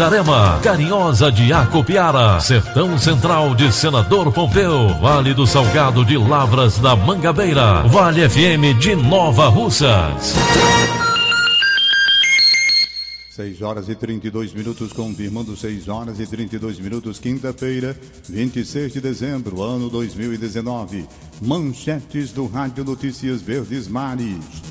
Itarema, Carinhosa de Acopiara, Sertão Central de Senador Pompeu, Vale do Salgado de Lavras da Mangabeira, Vale FM de Nova Russas. 6 horas e 32 minutos, confirmando 6 horas e 32 minutos, quinta-feira, 26 de dezembro, ano 2019. Manchetes do Rádio Notícias Verdes Mares.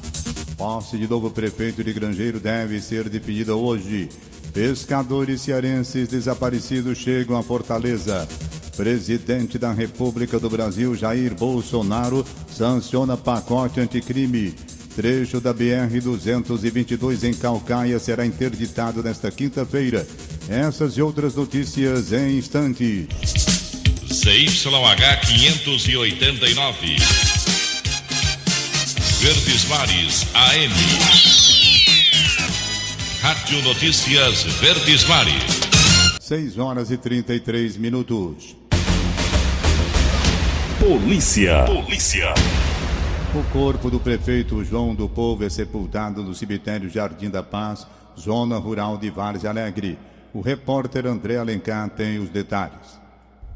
Posse de novo prefeito de Grangeiro deve ser definida hoje. Pescadores cearenses desaparecidos chegam a Fortaleza. Presidente da República do Brasil, Jair Bolsonaro, sanciona pacote anticrime. Trecho da BR-222 em Calcaia será interditado nesta quinta-feira. Essas e outras notícias em instantes. CYH 589. Verdes Mares AM. Rádio Notícias Verdes Mares. 6 horas e 33 minutos. Polícia. Polícia. O corpo do prefeito João do Povo é sepultado no cemitério Jardim da Paz, zona rural de Várzea Alegre. O repórter André Alencar tem os detalhes.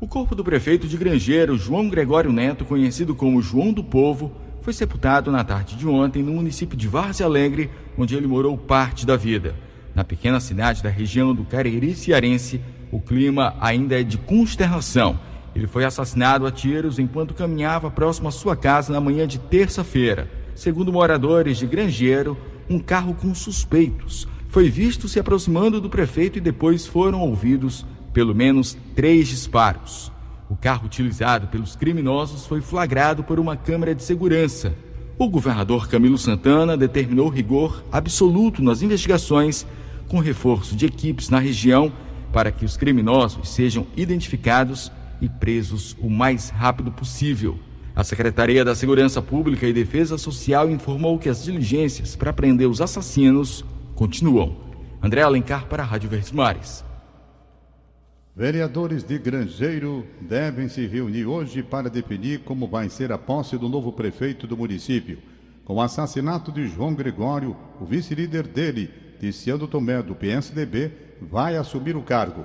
O corpo do prefeito de Grangeiro, João Gregório Neto, conhecido como João do Povo, foi sepultado na tarde de ontem no município de Várzea Alegre, onde ele morou parte da vida. Na pequena cidade da região do Cariri Cearense, o clima ainda é de consternação. Ele foi assassinado a tiros enquanto caminhava próximo à sua casa na manhã de terça-feira. Segundo moradores de Grangeiro, um carro com suspeitos foi visto se aproximando do prefeito e depois foram ouvidos pelo menos três disparos. O carro utilizado pelos criminosos foi flagrado por uma câmera de segurança. O governador Camilo Santana determinou rigor absoluto nas investigações com reforço de equipes na região para que os criminosos sejam identificados e presos o mais rápido possível. A Secretaria da Segurança Pública e Defesa Social informou que as diligências para prender os assassinos continuam. André Alencar para a Rádio Verdes Mares. Vereadores de Grangeiro devem se reunir hoje para definir como vai ser a posse do novo prefeito do município. Com o assassinato de João Gregório, o vice-líder dele, Ticiano Tomé, do PSDB, vai assumir o cargo.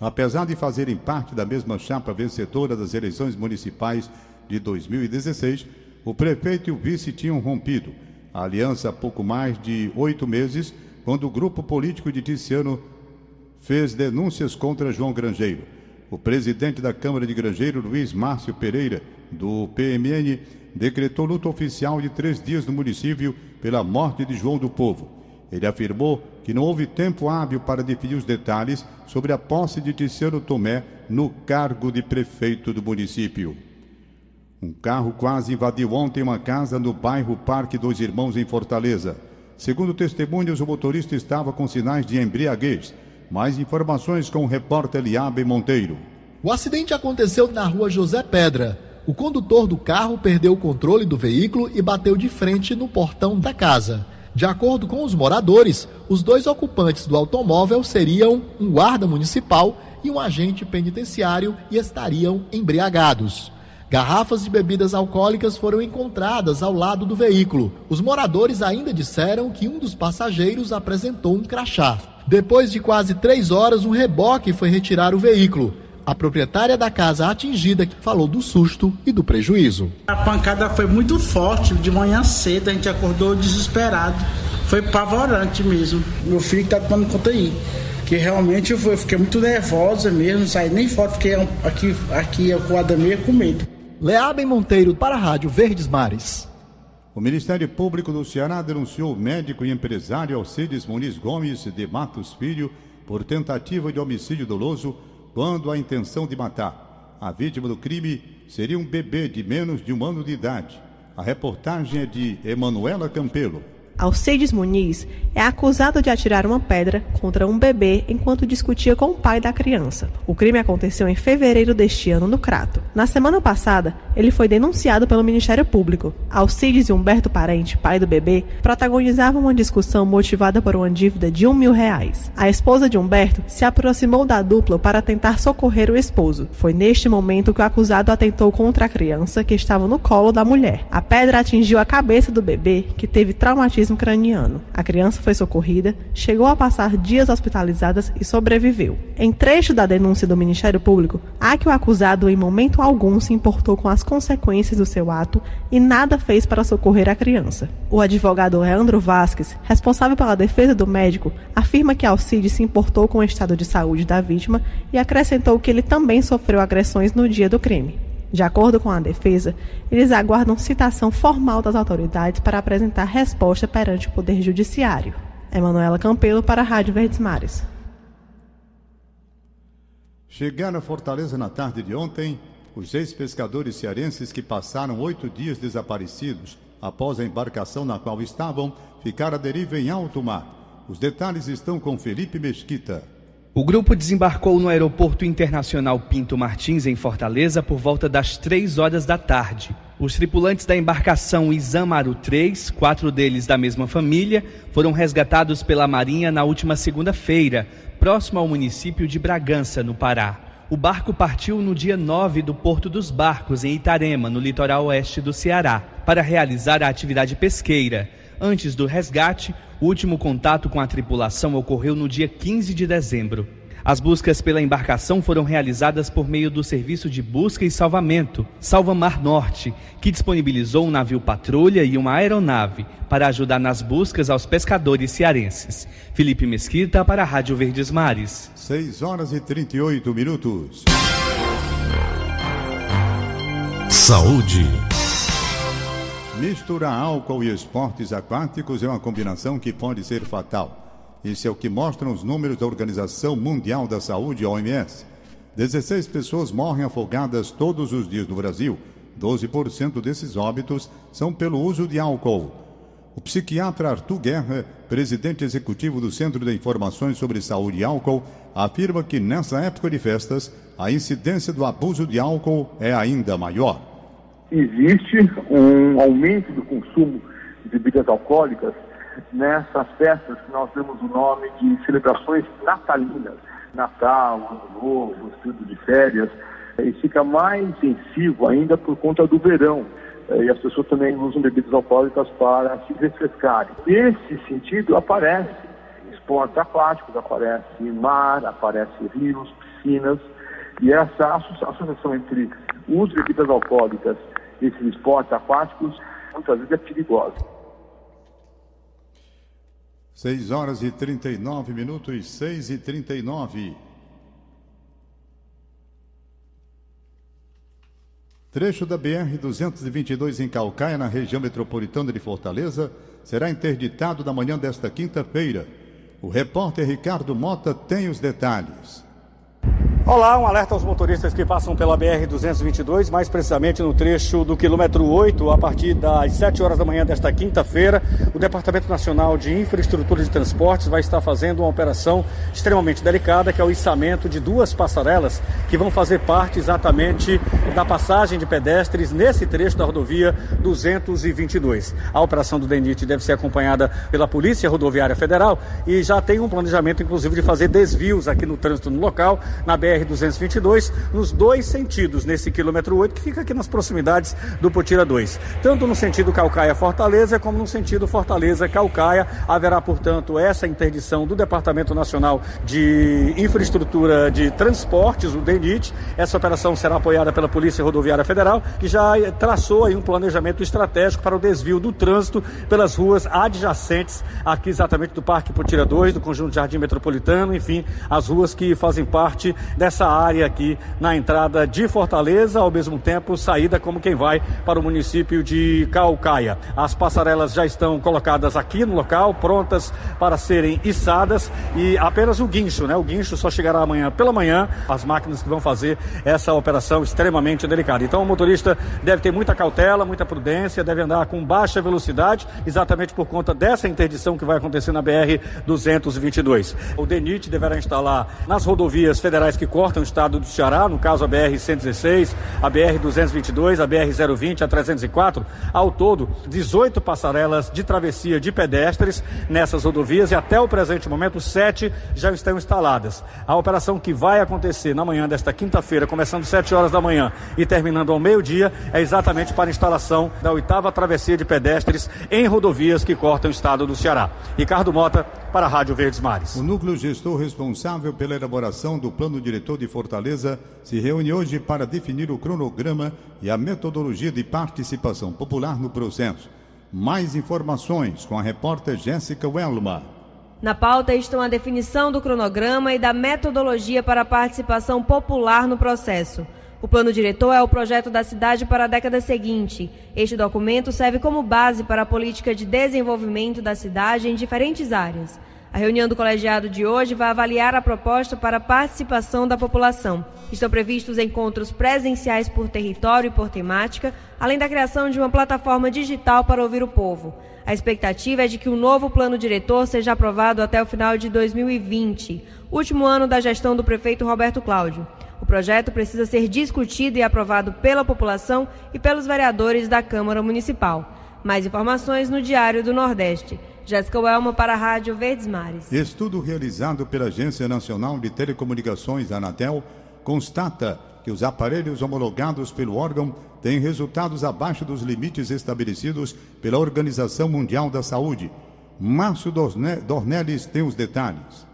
Apesar de fazerem parte da mesma chapa vencedora das eleições municipais de 2016, o prefeito e o vice tinham rompido a aliança há pouco mais de oito meses, quando o grupo político de Ticiano fez denúncias contra João Grangeiro. O presidente da Câmara de Grangeiro, Luiz Márcio Pereira, do PMN, decretou luta oficial de três dias no município pela morte de João do Povo. Ele afirmou que não houve tempo hábil para definir os detalhes sobre a posse de Ticiano Tomé no cargo de prefeito do município. Um carro quase invadiu ontem uma casa no bairro Parque dos Irmãos, em Fortaleza. Segundo testemunhas, o motorista estava com sinais de embriaguez. Mais informações com o repórter Liabe Monteiro. O acidente aconteceu na rua José Pedra. O condutor do carro perdeu o controle do veículo e bateu de frente no portão da casa. De acordo com os moradores, os dois ocupantes do automóvel seriam um guarda municipal e um agente penitenciário e estariam embriagados. Garrafas de bebidas alcoólicas foram encontradas ao lado do veículo. Os moradores ainda disseram que um dos passageiros apresentou um crachá. Depois de quase três horas, um reboque foi retirar o veículo. A proprietária da casa atingida falou do susto e do prejuízo. A pancada foi muito forte, de manhã cedo a gente acordou desesperado. Foi pavorante mesmo. Meu filho está tomando conta aí. Que realmente eu, fiquei muito nervosa mesmo, saí nem foto, fiquei aqui, aqui com a meia com medo. Leabem Monteiro para a Rádio Verdes Mares. O Ministério Público do Ceará denunciou o médico e empresário Alcides Muniz Gomes de Matos Filho por tentativa de homicídio doloso quando a intenção de matar. A vítima do crime seria um bebê de menos de um ano de idade. A reportagem é de Emanuela Campelo. Alcides Muniz é acusado de atirar uma pedra contra um bebê enquanto discutia com o pai da criança. O crime aconteceu em fevereiro deste ano no Crato. Na semana passada, ele foi denunciado pelo Ministério Público. Alcides e Humberto Parente, pai do bebê, protagonizavam uma discussão motivada por uma dívida de um mil reais. A esposa de Humberto se aproximou da dupla para tentar socorrer o esposo. Foi neste momento que o acusado atentou contra a criança que estava no colo da mulher. A pedra atingiu a cabeça do bebê, que teve traumatismo traumatismo craniano. A criança foi socorrida, chegou a passar dias hospitalizadas e sobreviveu. Em trecho da denúncia do Ministério Público, há que o acusado em momento algum se importou com as consequências do seu ato e nada fez para socorrer a criança. O advogado Leandro Vasques, responsável pela defesa do médico, afirma que Alcide se importou com o estado de saúde da vítima e acrescentou que ele também sofreu agressões no dia do crime. De acordo com a defesa, eles aguardam citação formal das autoridades para apresentar resposta perante o Poder Judiciário. Emanuela Campelo para a Rádio Verdes Mares. Chegaram a Fortaleza na tarde de ontem os seis pescadores cearenses que passaram oito dias desaparecidos após a embarcação na qual estavam ficar à deriva em alto mar. Os detalhes estão com Felipe Mesquita. O grupo desembarcou no Aeroporto Internacional Pinto Martins, em Fortaleza, por volta das três horas da tarde. Os tripulantes da embarcação Isamaru 3, quatro deles da mesma família, foram resgatados pela Marinha na última segunda-feira, próximo ao município de Bragança, no Pará. O barco partiu no dia 9 do Porto dos Barcos, em Itarema, no litoral oeste do Ceará, para realizar a atividade pesqueira. Antes do resgate, o último contato com a tripulação ocorreu no dia 15 de dezembro. As buscas pela embarcação foram realizadas por meio do Serviço de Busca e Salvamento, Salva Mar Norte, que disponibilizou um navio patrulha e uma aeronave para ajudar nas buscas aos pescadores cearenses. Felipe Mesquita para a Rádio Verdes Mares. 6 horas e 38 minutos. Saúde. Misturar álcool e esportes aquáticos é uma combinação que pode ser fatal. Isso é o que mostram os números da Organização Mundial da Saúde, OMS. 16 pessoas morrem afogadas todos os dias no Brasil. 12% desses óbitos são pelo uso de álcool. O psiquiatra Arthur Guerra, presidente executivo do Centro de Informações sobre Saúde e Álcool, afirma que nessa época de festas, a incidência do abuso de álcool é ainda maior existe um aumento do consumo de bebidas alcoólicas nessas festas que nós damos o nome de celebrações natalinas. Natal, Ano Novo, estudo de férias, e fica mais intensivo ainda por conta do verão. Eh, e as pessoas também usam bebidas alcoólicas para se refrescarem. Nesse sentido, aparece esportes aquáticos, aparece mar, aparece rios, piscinas, e essa associação entre o uso de bebidas alcoólicas esses esportes aquáticos, muitas vezes é perigosa. 6 horas e 39 minutos, 6 e 39. Trecho da BR-222 em Calcaia, na região metropolitana de Fortaleza, será interditado na manhã desta quinta-feira. O repórter Ricardo Mota tem os detalhes. Olá, um alerta aos motoristas que passam pela BR-222, mais precisamente no trecho do quilômetro 8, a partir das 7 horas da manhã desta quinta-feira. O Departamento Nacional de Infraestrutura de Transportes vai estar fazendo uma operação extremamente delicada, que é o içamento de duas passarelas que vão fazer parte exatamente da passagem de pedestres nesse trecho da rodovia 222. A operação do DENIT deve ser acompanhada pela Polícia Rodoviária Federal e já tem um planejamento, inclusive, de fazer desvios aqui no trânsito no local, na BR BR-222 nos dois sentidos, nesse quilômetro 8, que fica aqui nas proximidades do Potira 2. Tanto no sentido Calcaia-Fortaleza, como no sentido Fortaleza-Calcaia. Haverá, portanto, essa interdição do Departamento Nacional de Infraestrutura de Transportes, o DENIT. Essa operação será apoiada pela Polícia Rodoviária Federal, que já traçou aí um planejamento estratégico para o desvio do trânsito pelas ruas adjacentes aqui exatamente do Parque Potira 2, do Conjunto Jardim Metropolitano, enfim, as ruas que fazem parte da dessa área aqui na entrada de Fortaleza, ao mesmo tempo saída como quem vai para o município de Calcaia. As passarelas já estão colocadas aqui no local, prontas para serem içadas e apenas o guincho, né? O guincho só chegará amanhã pela manhã, as máquinas que vão fazer essa operação extremamente delicada. Então o motorista deve ter muita cautela, muita prudência, deve andar com baixa velocidade, exatamente por conta dessa interdição que vai acontecer na BR 222. O DENIT deverá instalar nas rodovias federais que cortam o estado do Ceará, no caso a BR 116, a BR 222, a BR 020, a 304, ao todo 18 passarelas de travessia de pedestres nessas rodovias e até o presente momento sete já estão instaladas. A operação que vai acontecer na manhã desta quinta-feira, começando 7 horas da manhã e terminando ao meio-dia, é exatamente para a instalação da oitava travessia de pedestres em rodovias que cortam o estado do Ceará. Ricardo Mota, para a Rádio Verdes Mares. O núcleo gestor responsável pela elaboração do plano diretor de Fortaleza se reúne hoje para definir o cronograma e a metodologia de participação popular no processo. Mais informações com a repórter Jéssica Welma. Na pauta estão a definição do cronograma e da metodologia para a participação popular no processo. O plano diretor é o projeto da cidade para a década seguinte. Este documento serve como base para a política de desenvolvimento da cidade em diferentes áreas. A reunião do colegiado de hoje vai avaliar a proposta para a participação da população. Estão previstos encontros presenciais por território e por temática, além da criação de uma plataforma digital para ouvir o povo. A expectativa é de que o novo plano diretor seja aprovado até o final de 2020, último ano da gestão do prefeito Roberto Cláudio. O projeto precisa ser discutido e aprovado pela população e pelos vereadores da Câmara Municipal. Mais informações no Diário do Nordeste. Jéssica Welma para a Rádio Verdes Mares. Estudo realizado pela Agência Nacional de Telecomunicações, Anatel, constata que os aparelhos homologados pelo órgão têm resultados abaixo dos limites estabelecidos pela Organização Mundial da Saúde. Márcio Dornelles tem os detalhes.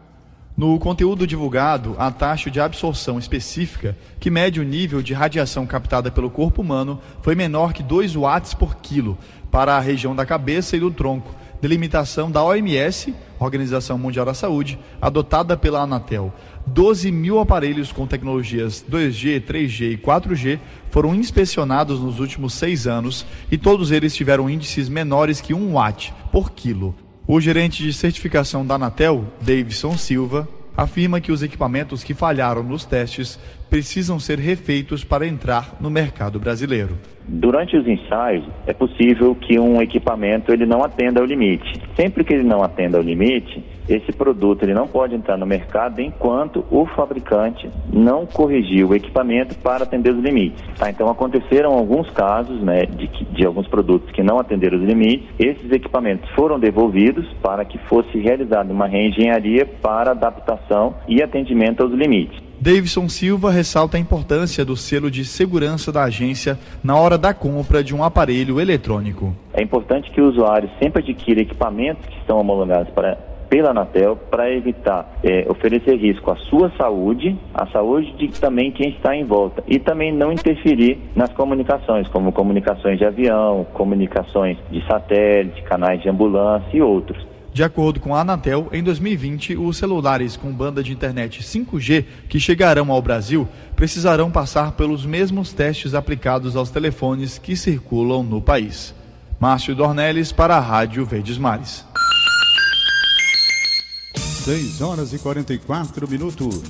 No conteúdo divulgado, a taxa de absorção específica, que mede o nível de radiação captada pelo corpo humano, foi menor que 2 watts por quilo para a região da cabeça e do tronco, delimitação da OMS, Organização Mundial da Saúde, adotada pela Anatel. 12 mil aparelhos com tecnologias 2G, 3G e 4G foram inspecionados nos últimos seis anos e todos eles tiveram índices menores que 1 watt por quilo. O gerente de certificação da Anatel, Davidson Silva, afirma que os equipamentos que falharam nos testes precisam ser refeitos para entrar no mercado brasileiro. Durante os ensaios, é possível que um equipamento ele não atenda ao limite. Sempre que ele não atenda ao limite, esse produto ele não pode entrar no mercado enquanto o fabricante não corrigiu o equipamento para atender os limites. Tá? Então aconteceram alguns casos né, de, de alguns produtos que não atenderam os limites. Esses equipamentos foram devolvidos para que fosse realizada uma reengenharia para adaptação e atendimento aos limites. Davidson Silva ressalta a importância do selo de segurança da agência na hora da compra de um aparelho eletrônico. É importante que o usuário sempre adquira equipamentos que estão homologados para pela Anatel para evitar é, oferecer risco à sua saúde, à saúde de também quem está em volta e também não interferir nas comunicações, como comunicações de avião, comunicações de satélite, canais de ambulância e outros. De acordo com a Anatel, em 2020, os celulares com banda de internet 5G que chegarão ao Brasil precisarão passar pelos mesmos testes aplicados aos telefones que circulam no país. Márcio Dornelles para a Rádio Verdes Mares. 6 horas e 44 minutos.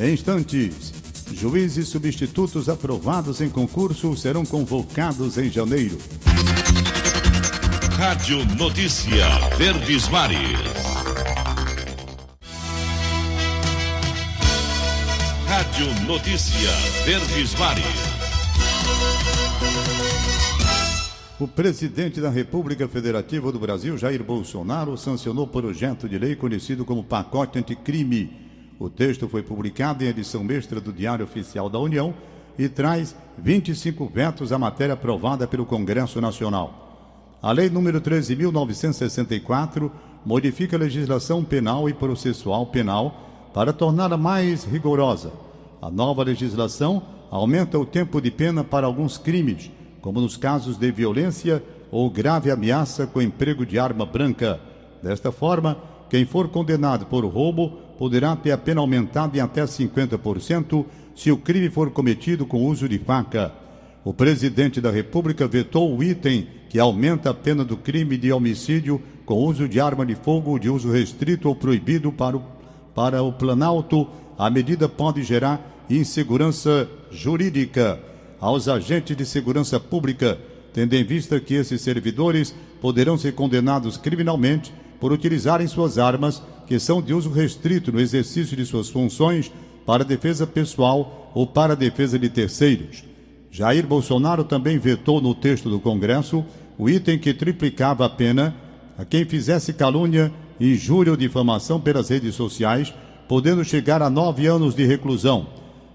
Em instantes, juízes substitutos aprovados em concurso serão convocados em janeiro. Rádio Notícia Verdes Mares. Rádio Notícia Verdes Mares. O presidente da República Federativa do Brasil, Jair Bolsonaro, sancionou projeto de lei conhecido como Pacote Anticrime. O texto foi publicado em edição extra do Diário Oficial da União e traz 25 vetos à matéria aprovada pelo Congresso Nacional. A Lei número 13.964 modifica a legislação penal e processual penal para torná-la mais rigorosa. A nova legislação aumenta o tempo de pena para alguns crimes como nos casos de violência ou grave ameaça com emprego de arma branca. Desta forma, quem for condenado por roubo poderá ter a pena aumentada em até 50% se o crime for cometido com uso de faca. O presidente da República vetou o item que aumenta a pena do crime de homicídio com uso de arma de fogo de uso restrito ou proibido para o, para o Planalto. A medida pode gerar insegurança jurídica aos agentes de segurança pública, tendo em vista que esses servidores poderão ser condenados criminalmente por utilizarem suas armas, que são de uso restrito no exercício de suas funções para defesa pessoal ou para defesa de terceiros. Jair Bolsonaro também vetou no texto do Congresso o item que triplicava a pena a quem fizesse calúnia, injúria ou difamação pelas redes sociais, podendo chegar a nove anos de reclusão.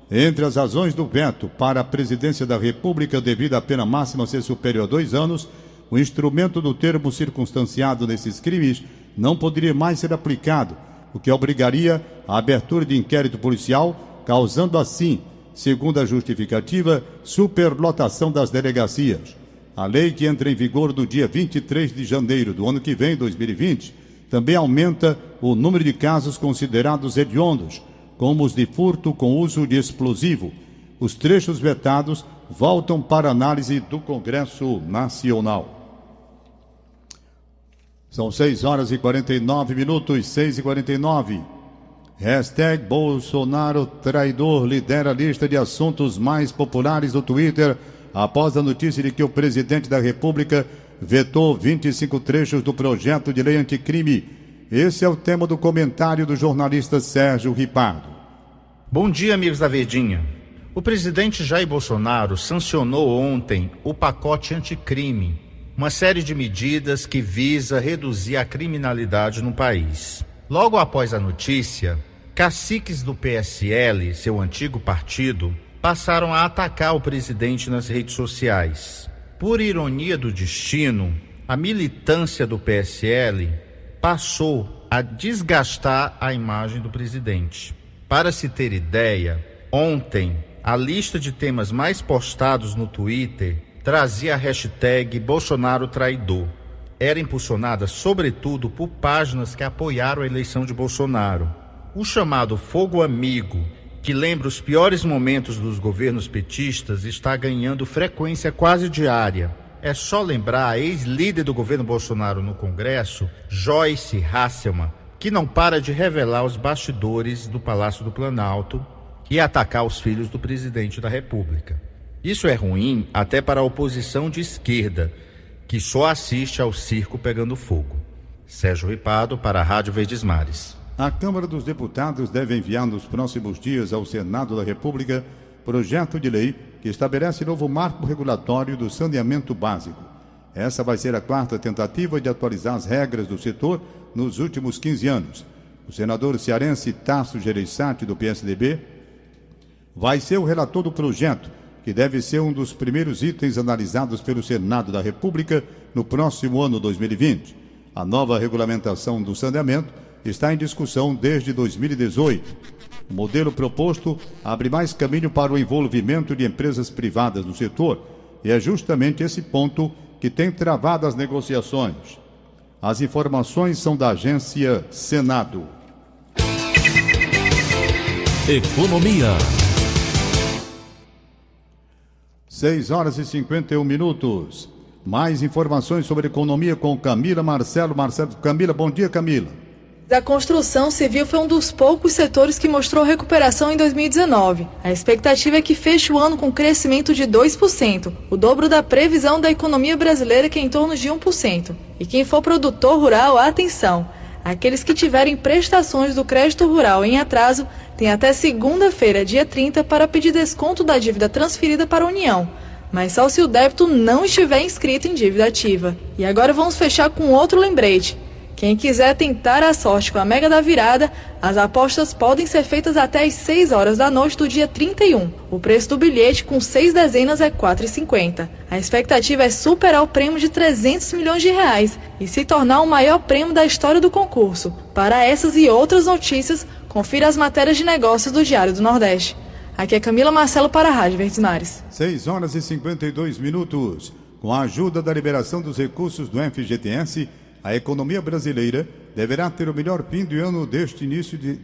Entre as razões do veto para a presidência da República devido à pena máxima ser superior a dois anos, o instrumento do termo circunstanciado nesses crimes não poderia mais ser aplicado, o que obrigaria a abertura de inquérito policial, causando assim, segundo a justificativa, superlotação das delegacias. A lei que entra em vigor no dia 23 de janeiro do ano que vem, 2020, também aumenta o número de casos considerados hediondos como os de furto com uso de explosivo. Os trechos vetados voltam para análise do Congresso Nacional. São 6 horas e 49 minutos, 6 e 49. Hashtag Bolsonaro traidor lidera a lista de assuntos mais populares do Twitter após a notícia de que o presidente da República vetou 25 trechos do projeto de lei anticrime esse é o tema do comentário do jornalista Sérgio Ripardo. Bom dia, amigos da Verdinha. O presidente Jair Bolsonaro sancionou ontem o pacote anticrime, uma série de medidas que visa reduzir a criminalidade no país. Logo após a notícia, caciques do PSL, seu antigo partido, passaram a atacar o presidente nas redes sociais. Por ironia do destino, a militância do PSL passou a desgastar a imagem do presidente. Para se ter ideia, ontem a lista de temas mais postados no Twitter trazia a hashtag Bolsonaro traidor. Era impulsionada sobretudo por páginas que apoiaram a eleição de Bolsonaro. O chamado Fogo Amigo, que lembra os piores momentos dos governos petistas, está ganhando frequência quase diária é só lembrar a ex-líder do governo Bolsonaro no Congresso, Joyce Hasselman, que não para de revelar os bastidores do Palácio do Planalto e atacar os filhos do presidente da República. Isso é ruim até para a oposição de esquerda, que só assiste ao circo pegando fogo. Sérgio Ripado para a Rádio Verdes Mares. A Câmara dos Deputados deve enviar nos próximos dias ao Senado da República projeto de lei que estabelece novo marco regulatório do saneamento básico. Essa vai ser a quarta tentativa de atualizar as regras do setor nos últimos 15 anos. O senador cearense Tasso Gereissati, do PSDB, vai ser o relator do projeto, que deve ser um dos primeiros itens analisados pelo Senado da República no próximo ano 2020. A nova regulamentação do saneamento está em discussão desde 2018. O modelo proposto abre mais caminho para o envolvimento de empresas privadas no setor e é justamente esse ponto que tem travado as negociações. As informações são da agência Senado. Economia. 6 horas e 51 minutos. Mais informações sobre economia com Camila Marcelo. Marcelo Camila, bom dia, Camila. A construção civil foi um dos poucos setores que mostrou recuperação em 2019. A expectativa é que feche o ano com crescimento de 2%, o dobro da previsão da economia brasileira, que é em torno de 1%. E quem for produtor rural, atenção! Aqueles que tiverem prestações do crédito rural em atraso têm até segunda-feira, dia 30, para pedir desconto da dívida transferida para a União mas só se o débito não estiver inscrito em dívida ativa. E agora vamos fechar com outro lembrete. Quem quiser tentar a sorte com a Mega da Virada, as apostas podem ser feitas até às 6 horas da noite do dia 31. O preço do bilhete com seis dezenas é R$ 4,50. A expectativa é superar o prêmio de 300 milhões de reais e se tornar o maior prêmio da história do concurso. Para essas e outras notícias, confira as matérias de negócios do Diário do Nordeste. Aqui é Camila Marcelo para a Rádio Verdes Mares. 6 horas e 52 minutos. Com a ajuda da liberação dos recursos do FGTS, a economia brasileira deverá ter o melhor fim de ano deste início de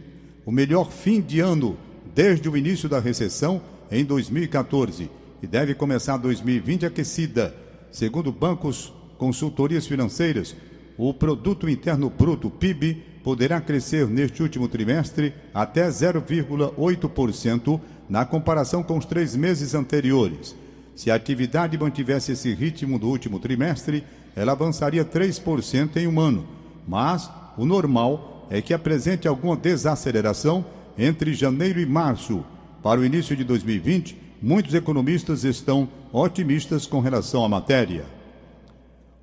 o melhor fim de ano desde o início da recessão em 2014 e deve começar 2020 aquecida. Segundo bancos, consultorias financeiras, o produto interno bruto PIB poderá crescer neste último trimestre até 0,8% na comparação com os três meses anteriores. Se a atividade mantivesse esse ritmo do último trimestre, ela avançaria 3% em um ano. Mas o normal é que apresente alguma desaceleração entre janeiro e março. Para o início de 2020, muitos economistas estão otimistas com relação à matéria.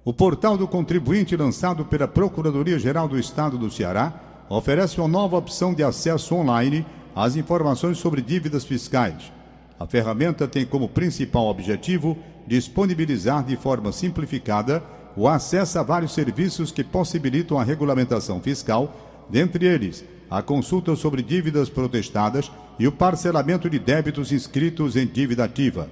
O portal do contribuinte lançado pela Procuradoria-Geral do Estado do Ceará oferece uma nova opção de acesso online às informações sobre dívidas fiscais. A ferramenta tem como principal objetivo disponibilizar de forma simplificada o acesso a vários serviços que possibilitam a regulamentação fiscal, dentre eles a consulta sobre dívidas protestadas e o parcelamento de débitos inscritos em dívida ativa.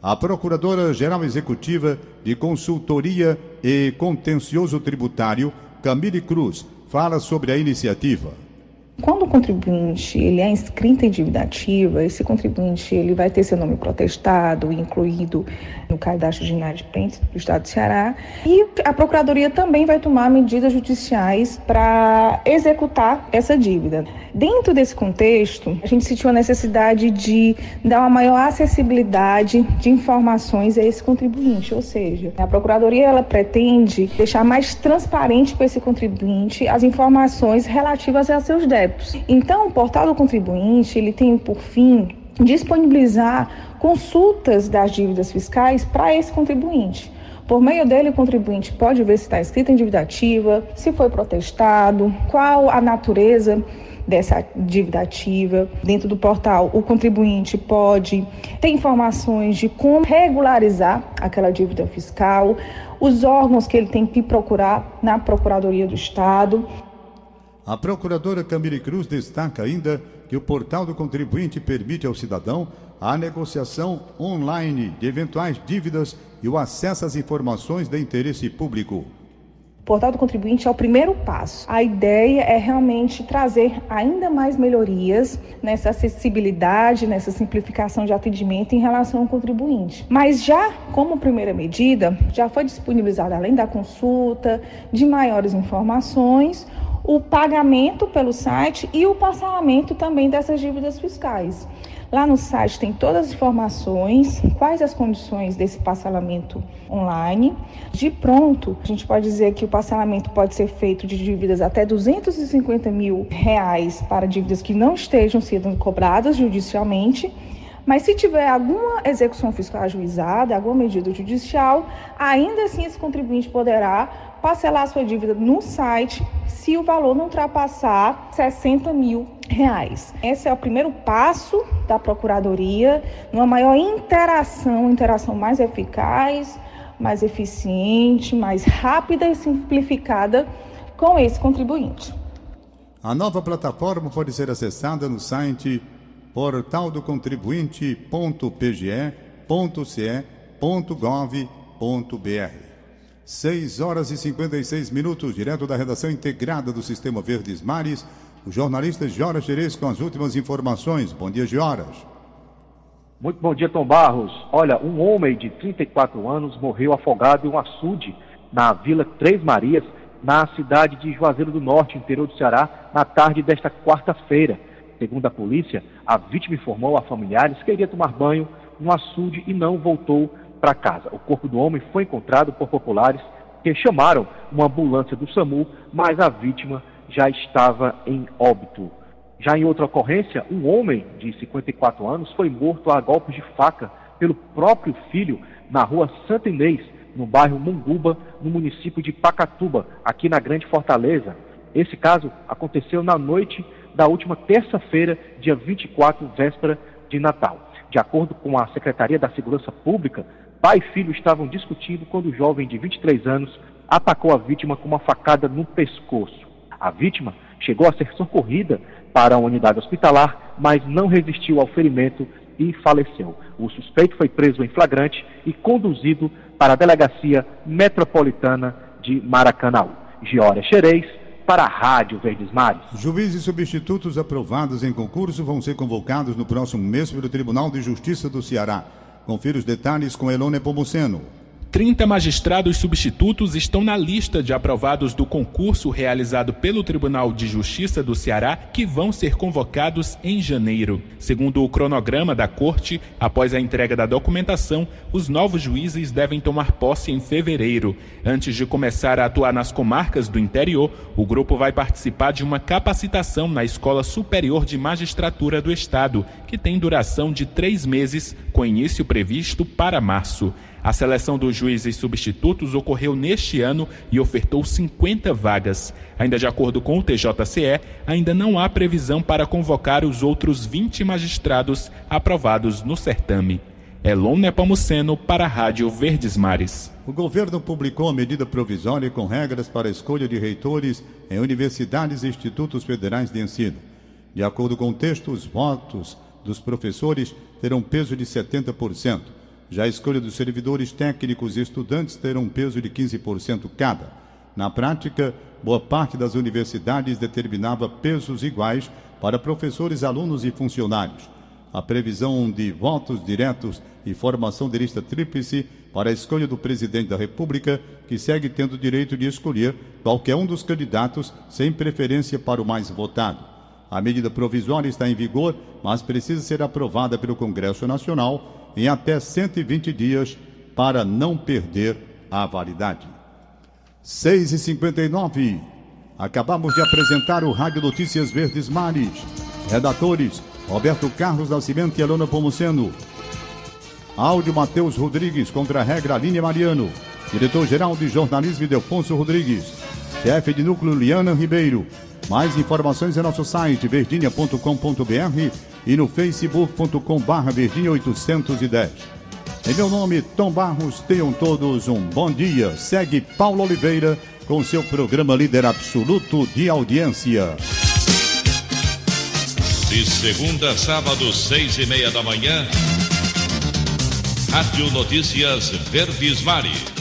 A Procuradora-Geral Executiva de Consultoria e Contencioso Tributário, Camille Cruz, fala sobre a iniciativa. Quando o contribuinte ele é inscrito em dívida ativa, esse contribuinte ele vai ter seu nome protestado, incluído no cadastro de inadimplentes do Estado do Ceará, e a Procuradoria também vai tomar medidas judiciais para executar essa dívida. Dentro desse contexto, a gente sentiu a necessidade de dar uma maior acessibilidade de informações a esse contribuinte, ou seja, a Procuradoria ela pretende deixar mais transparente para esse contribuinte as informações relativas a seus débitos então, o portal do contribuinte ele tem por fim disponibilizar consultas das dívidas fiscais para esse contribuinte. Por meio dele, o contribuinte pode ver se está escrito em dívida ativa, se foi protestado, qual a natureza dessa dívida ativa. Dentro do portal, o contribuinte pode ter informações de como regularizar aquela dívida fiscal, os órgãos que ele tem que procurar na Procuradoria do Estado. A procuradora Camille Cruz destaca ainda que o portal do contribuinte permite ao cidadão a negociação online de eventuais dívidas e o acesso às informações de interesse público. Portal do contribuinte é o primeiro passo. A ideia é realmente trazer ainda mais melhorias nessa acessibilidade, nessa simplificação de atendimento em relação ao contribuinte. Mas já como primeira medida, já foi disponibilizada além da consulta, de maiores informações, o pagamento pelo site e o parcelamento também dessas dívidas fiscais. Lá no site tem todas as informações, quais as condições desse parcelamento online. De pronto, a gente pode dizer que o parcelamento pode ser feito de dívidas até 250 mil reais para dívidas que não estejam sendo cobradas judicialmente. Mas se tiver alguma execução fiscal ajuizada, alguma medida judicial, ainda assim esse contribuinte poderá parcelar sua dívida no site se o valor não ultrapassar 60 mil reais. Esse é o primeiro passo da Procuradoria, numa maior interação, interação mais eficaz, mais eficiente, mais rápida e simplificada com esse contribuinte. A nova plataforma pode ser acessada no site portaldocontribuinte.pge.ce.gov.br. 6 horas e 56 minutos, direto da redação integrada do Sistema Verdes Mares, o jornalista Joras Jerez com as últimas informações. Bom dia, Joras. Muito bom dia, Tom Barros. Olha, um homem de 34 anos morreu afogado em um açude na Vila Três Marias, na cidade de Juazeiro do Norte, interior do Ceará, na tarde desta quarta-feira. Segundo a polícia, a vítima informou a familiares que iria tomar banho no açude e não voltou para casa. O corpo do homem foi encontrado por populares que chamaram uma ambulância do SAMU, mas a vítima já estava em óbito. Já em outra ocorrência, um homem de 54 anos foi morto a golpes de faca pelo próprio filho na rua Santa Inês, no bairro Munguba, no município de Pacatuba, aqui na Grande Fortaleza. Esse caso aconteceu na noite da última terça-feira, dia 24, véspera de Natal. De acordo com a Secretaria da Segurança Pública, Pai e filho estavam discutindo quando o jovem de 23 anos atacou a vítima com uma facada no pescoço. A vítima chegou a ser socorrida para a unidade hospitalar, mas não resistiu ao ferimento e faleceu. O suspeito foi preso em flagrante e conduzido para a Delegacia Metropolitana de Maracanaú. Giora Xerez, para a Rádio Verdes Mares. Juízes substitutos aprovados em concurso vão ser convocados no próximo mês pelo Tribunal de Justiça do Ceará. Confira os detalhes com Elone Pomuceno. 30 magistrados substitutos estão na lista de aprovados do concurso realizado pelo Tribunal de Justiça do Ceará, que vão ser convocados em janeiro. Segundo o cronograma da Corte, após a entrega da documentação, os novos juízes devem tomar posse em fevereiro. Antes de começar a atuar nas comarcas do interior, o grupo vai participar de uma capacitação na Escola Superior de Magistratura do Estado, que tem duração de três meses, com início previsto para março. A seleção dos juízes substitutos ocorreu neste ano e ofertou 50 vagas. Ainda de acordo com o TJCE, ainda não há previsão para convocar os outros 20 magistrados aprovados no certame. Elon Nepomuceno para a Rádio Verdes Mares. O governo publicou a medida provisória com regras para a escolha de reitores em universidades e institutos federais de ensino. De acordo com o texto, os votos dos professores terão peso de 70%. Já a escolha dos servidores técnicos e estudantes terá um peso de 15% cada. Na prática, boa parte das universidades determinava pesos iguais para professores, alunos e funcionários. A previsão de votos diretos e formação de lista tríplice para a escolha do presidente da República, que segue tendo direito de escolher qualquer um dos candidatos sem preferência para o mais votado. A medida provisória está em vigor, mas precisa ser aprovada pelo Congresso Nacional em até 120 dias para não perder a validade. 6 e 59 Acabamos de apresentar o Rádio Notícias Verdes Mares. Redatores: Roberto Carlos Nascimento e Alona Pomuceno. Áudio Matheus Rodrigues contra a regra Aline Mariano. Diretor-geral de jornalismo Delfonso Rodrigues. Chefe de núcleo Liana Ribeiro. Mais informações em nosso site verdinha.com.br e no facebook.com barra verdinha 810. Em meu nome, Tom Barros, tenham todos um bom dia. Segue Paulo Oliveira com seu programa líder absoluto de audiência. De segunda a sábado, seis e meia da manhã, Rádio Notícias Verdes Mares.